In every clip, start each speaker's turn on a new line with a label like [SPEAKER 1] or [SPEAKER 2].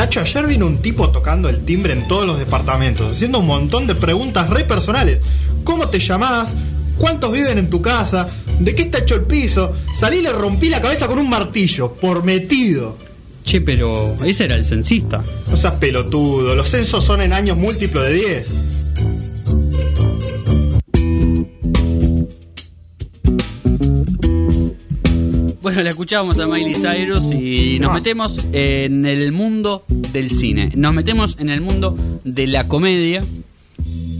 [SPEAKER 1] Nacho, ayer vino un tipo tocando el timbre en todos los departamentos, haciendo un montón de preguntas re personales. ¿Cómo te llamás? ¿Cuántos viven en tu casa? ¿De qué está hecho el piso? Salí y le rompí la cabeza con un martillo, por metido.
[SPEAKER 2] Che, pero ese era el censista.
[SPEAKER 1] No seas pelotudo, los censos son en años múltiplos de 10.
[SPEAKER 2] Escuchábamos a Miley Cyrus y nos metemos en el mundo del cine. Nos metemos en el mundo de la comedia.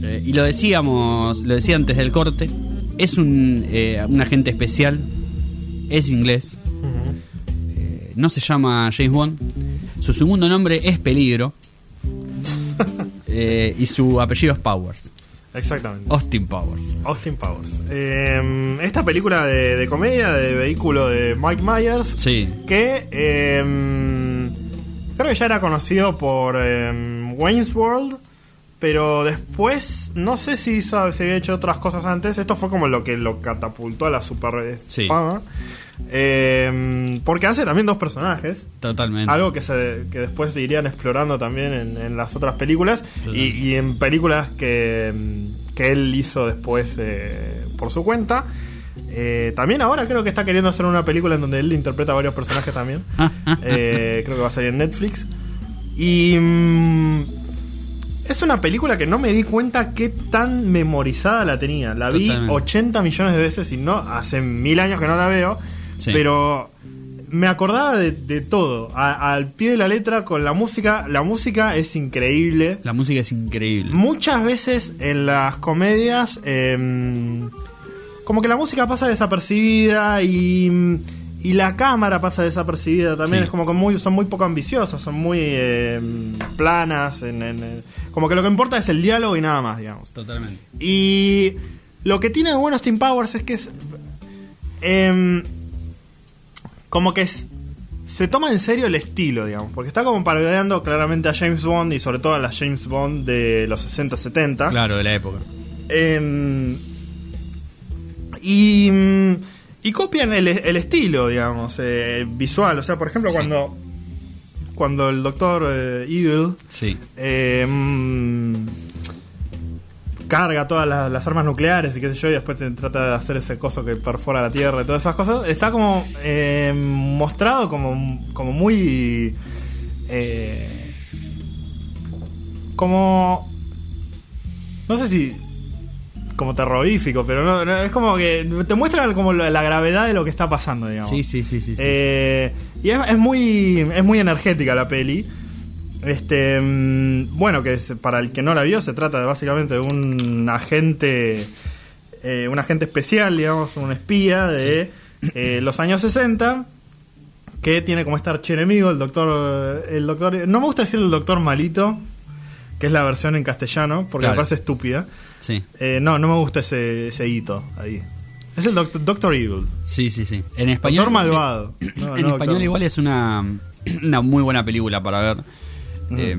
[SPEAKER 2] Eh, y lo decíamos, lo decía antes del corte. Es un, eh, un agente especial. Es inglés. Eh, no se llama James Bond. Su segundo nombre es Peligro. Y su apellido es Powers.
[SPEAKER 1] Exactamente.
[SPEAKER 2] Austin Powers.
[SPEAKER 1] Austin Powers. Eh, esta película de, de comedia de vehículo de Mike Myers,
[SPEAKER 2] Sí.
[SPEAKER 1] que eh, creo que ya era conocido por eh, Wayne's World, pero después no sé si hizo, si había hecho otras cosas antes. Esto fue como lo que lo catapultó a la super eh,
[SPEAKER 2] Sí.
[SPEAKER 1] fama. Eh, porque hace también dos personajes.
[SPEAKER 2] Totalmente.
[SPEAKER 1] Algo que, se, que después se irían explorando también en, en las otras películas y, y en películas que, mm, que él hizo después eh, por su cuenta. Eh, también ahora creo que está queriendo hacer una película en donde él interpreta a varios personajes también. Eh, creo que va a salir en Netflix. Y mm, es una película que no me di cuenta qué tan memorizada la tenía. La vi
[SPEAKER 2] Totalmente.
[SPEAKER 1] 80 millones de veces y no hace mil años que no la veo.
[SPEAKER 2] Sí.
[SPEAKER 1] Pero me acordaba de, de todo. A- al pie de la letra con la música. La música es increíble.
[SPEAKER 2] La música es increíble.
[SPEAKER 1] Muchas veces en las comedias, em, como que la música pasa desapercibida y, y la cámara pasa desapercibida también.
[SPEAKER 2] Sí.
[SPEAKER 1] Es como que muy, son muy poco ambiciosas, son muy em, planas. en- en- en- como que lo que importa es el diálogo y nada más, digamos.
[SPEAKER 2] Totalmente.
[SPEAKER 1] Y lo que tiene de bueno Steam Powers es que es. em, como que es- se toma en serio el estilo, digamos. Porque está como parodiando claramente a James Bond y sobre todo a las James Bond de los 60-70.
[SPEAKER 2] Claro, de la época.
[SPEAKER 1] Em, y, mm, y copian el, el estilo, digamos, eh, visual. O sea, por ejemplo,
[SPEAKER 2] Sí.
[SPEAKER 1] cuando, cuando el doctor eh, Evil
[SPEAKER 2] Sí.
[SPEAKER 1] eh, mm, carga todas las, las armas nucleares y qué sé yo, y después te trata de hacer ese coso que perfora la Tierra y todas esas cosas, está como eh, mostrado como, como muy... eh, como... No sé si... Como terrorífico, pero no, no, es como que te muestra como la, la gravedad de lo que está pasando, digamos.
[SPEAKER 2] Sí, sí, sí, sí. sí.
[SPEAKER 1] Eh, y es, es muy es muy energética la peli. Este, mm, bueno, que es- para el que no la vio se trata de básicamente de un agente eh, un agente especial, digamos, un espía de eh, los años 60 que tiene como este archienemigo, el doctor el doctor no me gusta decir el doctor malito, que es la versión en castellano, porque
[SPEAKER 2] Claro.
[SPEAKER 1] me parece estúpida.
[SPEAKER 2] Sí,
[SPEAKER 1] Eh, no, no me gusta ese, ese hito ahí. Es el Doctor, Doctor Evil.
[SPEAKER 2] sí, sí, sí. En español.
[SPEAKER 1] Doctor malvado. No,
[SPEAKER 2] en
[SPEAKER 1] no,
[SPEAKER 2] español
[SPEAKER 1] doctor.
[SPEAKER 2] igual es una, una muy buena película para ver. Eh,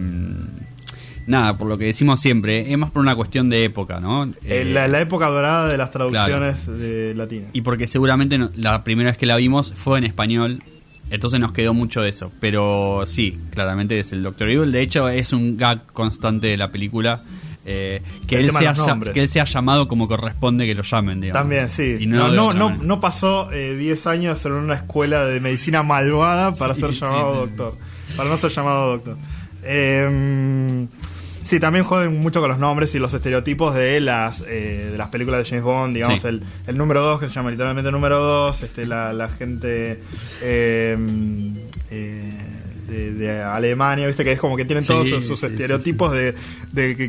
[SPEAKER 2] nada, por lo que decimos siempre, es más por una cuestión de época, ¿no?
[SPEAKER 1] Eh,
[SPEAKER 2] Eh,
[SPEAKER 1] la, la época dorada de las traducciones de latinas.
[SPEAKER 2] Y porque seguramente no- la primera vez que la vimos fue en español, entonces nos quedó mucho de eso. Pero sí, claramente es el Doctor Evil. De hecho, es un gag constante de la película. eh, que, él sea, que él sea llamado como corresponde que lo llamen, digamos.
[SPEAKER 1] También, sí.
[SPEAKER 2] Y
[SPEAKER 1] no, no, no, no pasó eh, 10 años en una escuela de medicina malvada para
[SPEAKER 2] Sí,
[SPEAKER 1] ser llamado
[SPEAKER 2] sí.
[SPEAKER 1] doctor. Para no ser llamado doctor. Eh, sí, también joden mucho con los nombres y los estereotipos de las eh, de las películas de James Bond. Digamos,
[SPEAKER 2] Sí.
[SPEAKER 1] el, el número 2, que se llama literalmente número 2. Este, la, la gente. eh, eh, de, de Alemania, viste que es como que tienen todos sus, sus
[SPEAKER 2] sí, sí,
[SPEAKER 1] estereotipos de,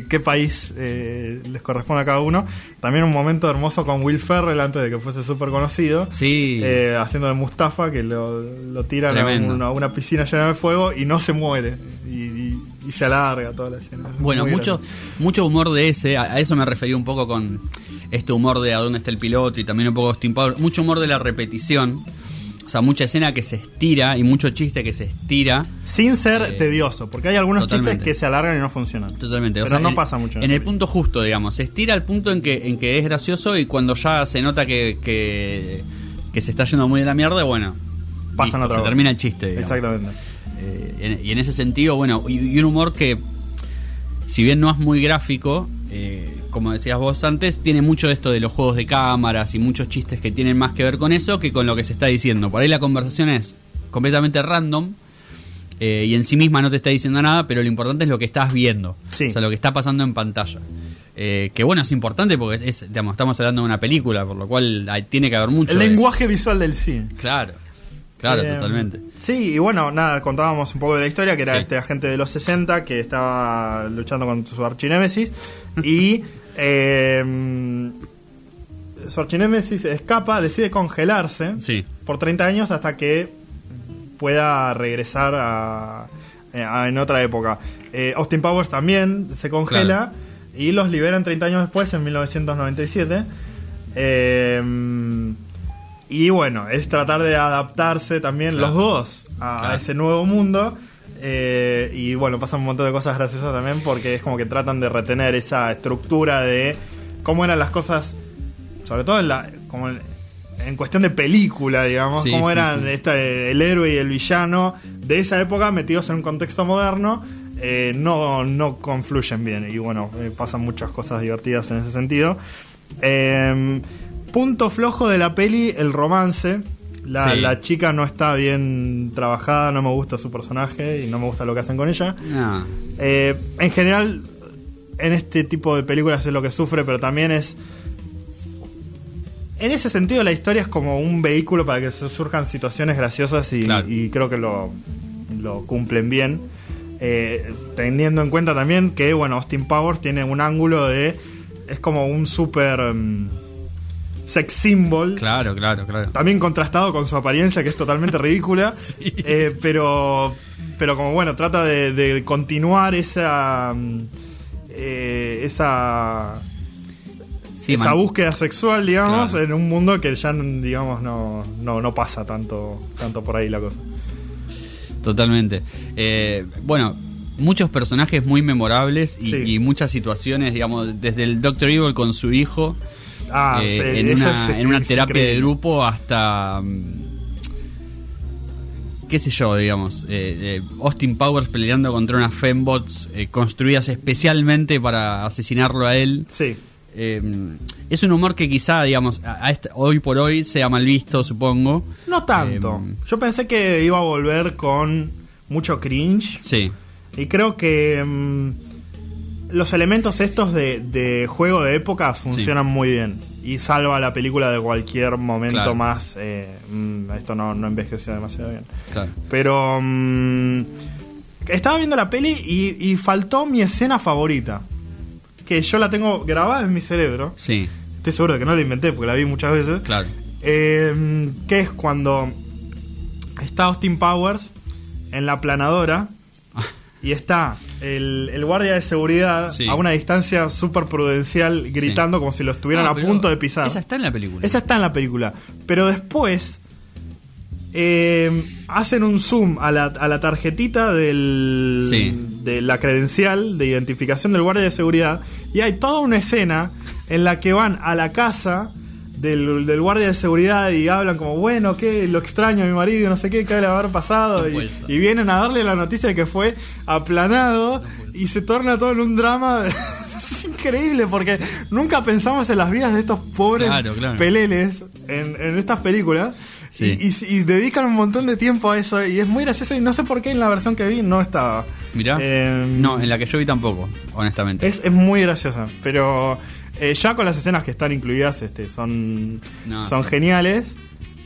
[SPEAKER 1] qué país eh, les corresponde a cada uno. También un momento hermoso con Will Ferrell antes de que fuese súper conocido.
[SPEAKER 2] Sí.
[SPEAKER 1] eh, haciendo de Mustafa, que lo, lo tiran a una, piscina llena de fuego y no se muere. Y, y- y se alarga toda la escena.
[SPEAKER 2] Bueno, mucho, mucho humor de ese, a, a eso me refería un poco con este humor de a dónde está el piloto y también un poco Austin Powers, mucho humor de la repetición, o sea, mucha escena que se estira y mucho chiste que se estira.
[SPEAKER 1] Sin ser
[SPEAKER 2] Eh,
[SPEAKER 1] tedioso, porque hay algunos
[SPEAKER 2] totalmente.
[SPEAKER 1] chistes que se alargan y no funcionan.
[SPEAKER 2] Totalmente, o
[SPEAKER 1] Pero
[SPEAKER 2] sea,
[SPEAKER 1] no
[SPEAKER 2] en-
[SPEAKER 1] pasa mucho.
[SPEAKER 2] En el punto justo, digamos, se estira al punto en que, en que es gracioso y cuando ya se nota que, que, que se está yendo muy de la mierda, bueno,
[SPEAKER 1] Pasan
[SPEAKER 2] listo,
[SPEAKER 1] otra
[SPEAKER 2] se
[SPEAKER 1] vez.
[SPEAKER 2] termina el chiste. digamos.
[SPEAKER 1] Exactamente.
[SPEAKER 2] Eh, y en ese sentido, bueno, y, un humor que, si bien no es muy gráfico, eh, como decías vos antes, tiene mucho esto de los juegos de cámaras y muchos chistes que tienen más que ver con eso que con lo que se está diciendo. Por ahí la conversación es completamente random. Eh, y en sí misma no te está diciendo nada, pero lo importante es lo que estás viendo, o sea, lo que está pasando en pantalla. Eh, que bueno, es importante porque es, digamos, estamos hablando de una película, por lo cual tiene que haber mucho.
[SPEAKER 1] El lenguaje visual del cine.
[SPEAKER 2] Claro, claro, eh, totalmente.
[SPEAKER 1] Sí, y bueno, nada, contábamos un poco de la historia, que era este agente de los 60 que estaba luchando con su archinémesis y eh, su archinémesis escapa, decide congelarse por 30 años hasta que pueda regresar a, en otra época. Austin Powers también se congela y los liberan 30 años después, en 1997. Em, y bueno, es tratar de adaptarse también los dos a, ese nuevo mundo. Eh, y bueno, pasan un montón de cosas graciosas también porque es como que tratan de retener esa estructura de cómo eran las cosas, sobre todo en, la, como en, cuestión de película, digamos, cómo eran Este, el héroe y el villano de esa época metidos en un contexto moderno eh, no, no confluyen bien. Y bueno, eh, pasan muchas cosas divertidas en ese sentido. Em, punto flojo de la peli, el romance. La, chica no está bien trabajada, no me gusta su personaje y no me gusta lo que hacen con ella. Eh, en general, en este tipo de películas es lo que sufre, pero también es... En ese sentido, la historia es como un vehículo para que surjan situaciones graciosas y, y creo que lo, lo cumplen bien. Eh, teniendo en cuenta también que, bueno, Austin Powers tiene un ángulo de. Es como un super. Mm, sex symbol.
[SPEAKER 2] Claro, claro, claro.
[SPEAKER 1] También contrastado con su apariencia, que es totalmente ridícula. Eh, pero. Pero como bueno, trata de, continuar esa. Mm, eh, esa. esa búsqueda sexual, digamos, en un mundo que ya, digamos, no, no, no pasa tanto, tanto por ahí la cosa.
[SPEAKER 2] Totalmente. Eh, bueno, muchos personajes muy memorables y, muchas situaciones, digamos, desde el Doctor Evil con su hijo, ah, eh, en, una, terapia de grupo hasta... Mm, qué sé yo, digamos, eh, Austin Powers peleando contra unas fembots construidas especialmente para asesinarlo a él.
[SPEAKER 1] Sí.
[SPEAKER 2] es un humor que quizá, digamos, hoy por hoy sea mal visto, supongo.
[SPEAKER 1] No tanto. Yo pensé que iba a volver con mucho cringe.
[SPEAKER 2] Sí.
[SPEAKER 1] Y creo que mm, los elementos estos de, juego de época funcionan muy bien. Y salva la película de cualquier momento más. Eh, mm, esto no, envejeció demasiado bien. Pero. Mm, estaba viendo la peli y, faltó mi escena favorita. Que yo la tengo grabada en mi cerebro.
[SPEAKER 2] Sí.
[SPEAKER 1] Estoy seguro de que no la inventé porque la vi muchas veces.
[SPEAKER 2] Claro.
[SPEAKER 1] Eh, que es cuando está Austin Powers en la planadora y está el, guardia de seguridad a una distancia súper prudencial gritando como si lo estuvieran ah, a punto de pisar.
[SPEAKER 2] Esa está en la película.
[SPEAKER 1] Esa está en la película. Pero después eh, hacen un zoom a la, a la tarjetita del, de la credencial de identificación del guardia de seguridad y hay toda una escena en la que van a la casa del, guardia de seguridad y hablan como, bueno, que lo extraño a mi marido, no sé qué, que le va a haber pasado. y, vienen a darle la noticia de que fue aplanado y se torna todo en un drama. es increíble porque nunca pensamos en las vidas de estos pobres peleles en, estas películas. Y, dedican un montón de tiempo a eso y es muy gracioso y no sé por qué en la versión que vi no estaba.
[SPEAKER 2] Mirá. Em, no, en la que yo vi tampoco, honestamente.
[SPEAKER 1] Es, es muy graciosa, pero eh, ya con las escenas que están incluidas este, son, son geniales.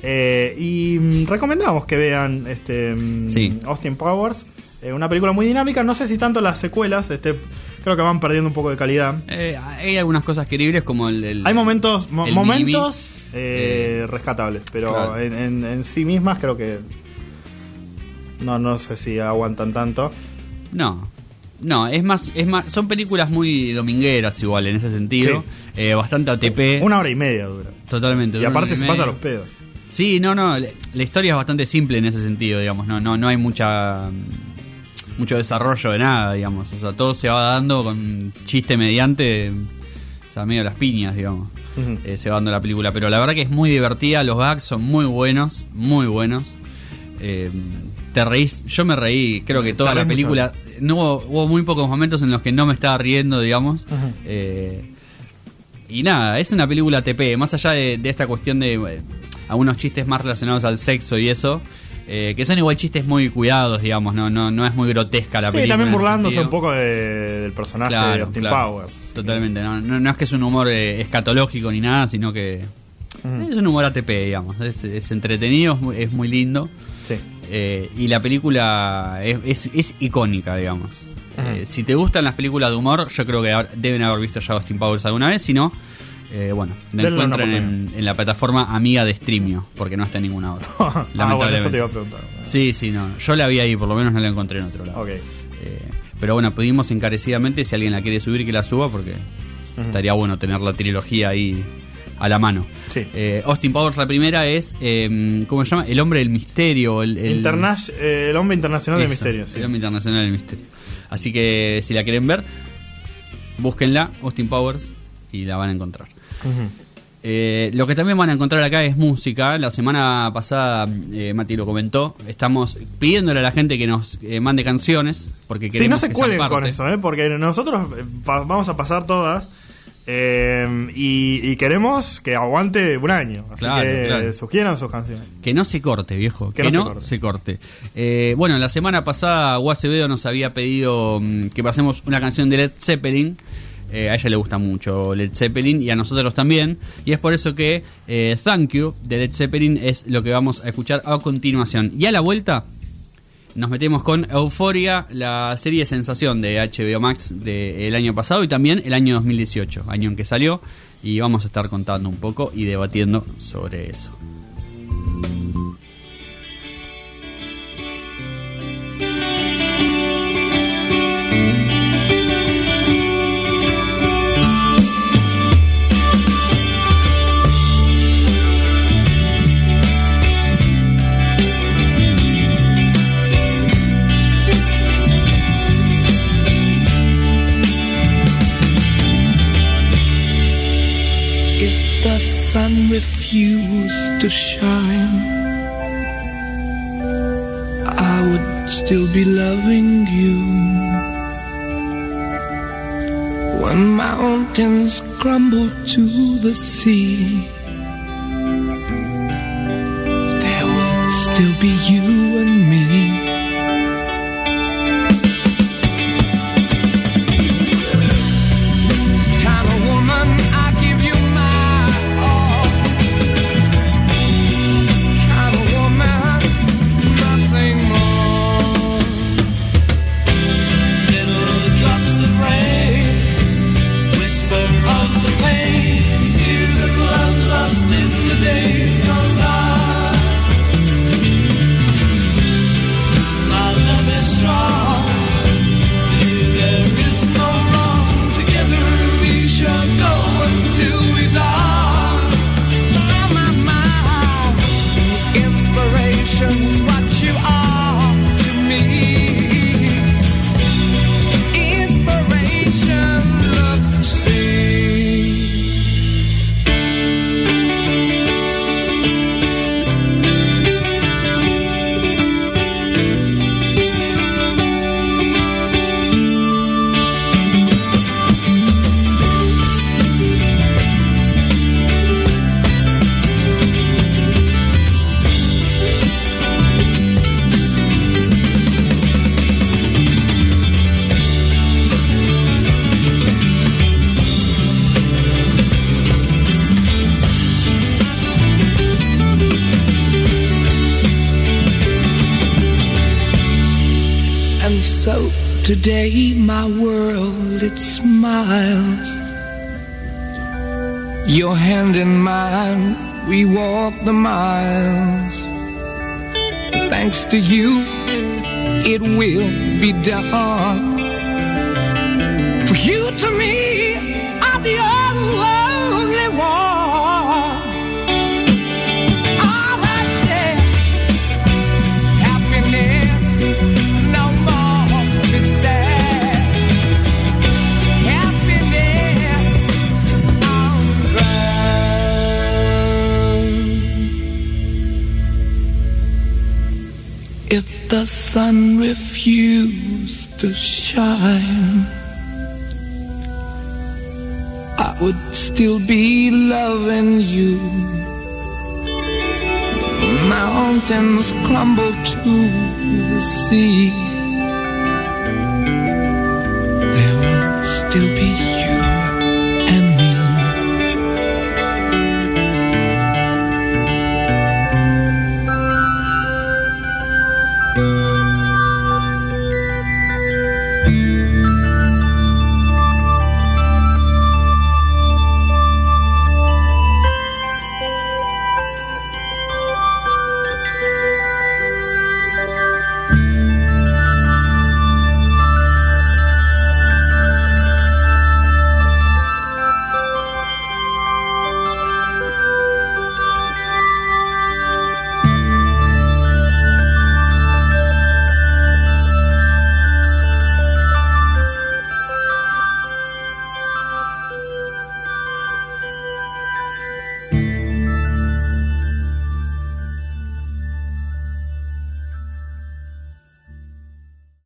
[SPEAKER 1] Eh, y mm, recomendamos que vean este, mm, Austin Powers. Eh, una película muy dinámica. No sé si tanto las secuelas. Este, creo que van perdiendo un poco de calidad.
[SPEAKER 2] hay algunas cosas queribles como el.
[SPEAKER 1] hay momentos, momentos rescatables. Pero en, en, sí mismas creo que. No, no sé si aguantan tanto.
[SPEAKER 2] No. No, es más, es más, son películas muy domingueras igual en ese sentido, eh, bastante ATP.
[SPEAKER 1] Una hora y media dura.
[SPEAKER 2] Totalmente.
[SPEAKER 1] Y aparte se pasa los pedos.
[SPEAKER 2] Sí, no, no, la historia es bastante simple en ese sentido, digamos, no, no, no hay mucha mucho desarrollo de nada, digamos, o sea, todo se va dando con chiste mediante, o sea, medio las piñas, digamos, eh, se va dando la película, pero la verdad que es muy divertida, los gags son muy buenos, muy buenos. Eh, te reís. Yo me reí, creo que toda la película. No hubo, muy pocos momentos en los que no me estaba riendo, digamos. Eh, y nada, es una película TP. Más allá de, esta cuestión de eh, algunos chistes más relacionados al sexo y eso. Eh, que son igual chistes muy cuidados, digamos, no no no es muy grotesca la película. Sí,
[SPEAKER 1] también burlándose un poco del personaje de Austin Powers.
[SPEAKER 2] Totalmente, no, no, es que es un humor escatológico ni nada, sino que es un humor ATP, digamos. Es, entretenido, es muy, lindo. Sí. Eh, y la película es, es, icónica, digamos. Eh, si te gustan las películas de humor, yo creo que deben haber visto ya Austin Powers alguna vez. Si no, eh, bueno, la encuentran en, la plataforma amiga de Streamio, porque no está en ninguna otra.
[SPEAKER 1] ah, bueno, eso te iba a preguntar.
[SPEAKER 2] Sí, sí, no. Yo la vi ahí, por lo menos no la encontré en otro lado. pero bueno, pedimos encarecidamente si alguien la quiere subir que la suba, porque estaría bueno tener la trilogía ahí a la mano. Sí. Eh, Austin Powers, la primera es, eh, ¿cómo se llama? El hombre del misterio. El,
[SPEAKER 1] el... Eh, el hombre internacional del misterio.
[SPEAKER 2] El hombre internacional del misterio. Así que si la quieren ver, búsquenla, Austin Powers, y la van a encontrar. Eh, lo que también van a encontrar acá es música. La semana pasada, Mati lo comentó, estamos pidiéndole a la gente que nos mande canciones. Porque queremos
[SPEAKER 1] sí, no se cuelen con eso, porque nosotros vamos a pasar todas eh, y, queremos que aguante un año. Así que sugieran sus canciones.
[SPEAKER 2] Que no se corte, viejo. Que, no, se corte. Eh, bueno, la semana pasada Guacevedo nos había pedido mm, que pasemos una canción de Led Zeppelin. Eh, a ella le gusta mucho Led Zeppelin y a nosotros también. Y es por eso que Thank You de Led Zeppelin es lo que vamos a escuchar a continuación. Y a la vuelta nos metemos con Euforia, la serie sensación de HBO Max del año pasado y también el año 2018, año en que salió, y vamos a estar contando un poco y debatiendo sobre eso. To shine, I would still be loving you. When mountains crumble to the sea, there will still be you and me. So today my world it smiles. Your hand in mine we walk the miles. Thanks to you it will be done
[SPEAKER 3] the sun refused to shine, I would still be loving you. Mountains crumble to the sea.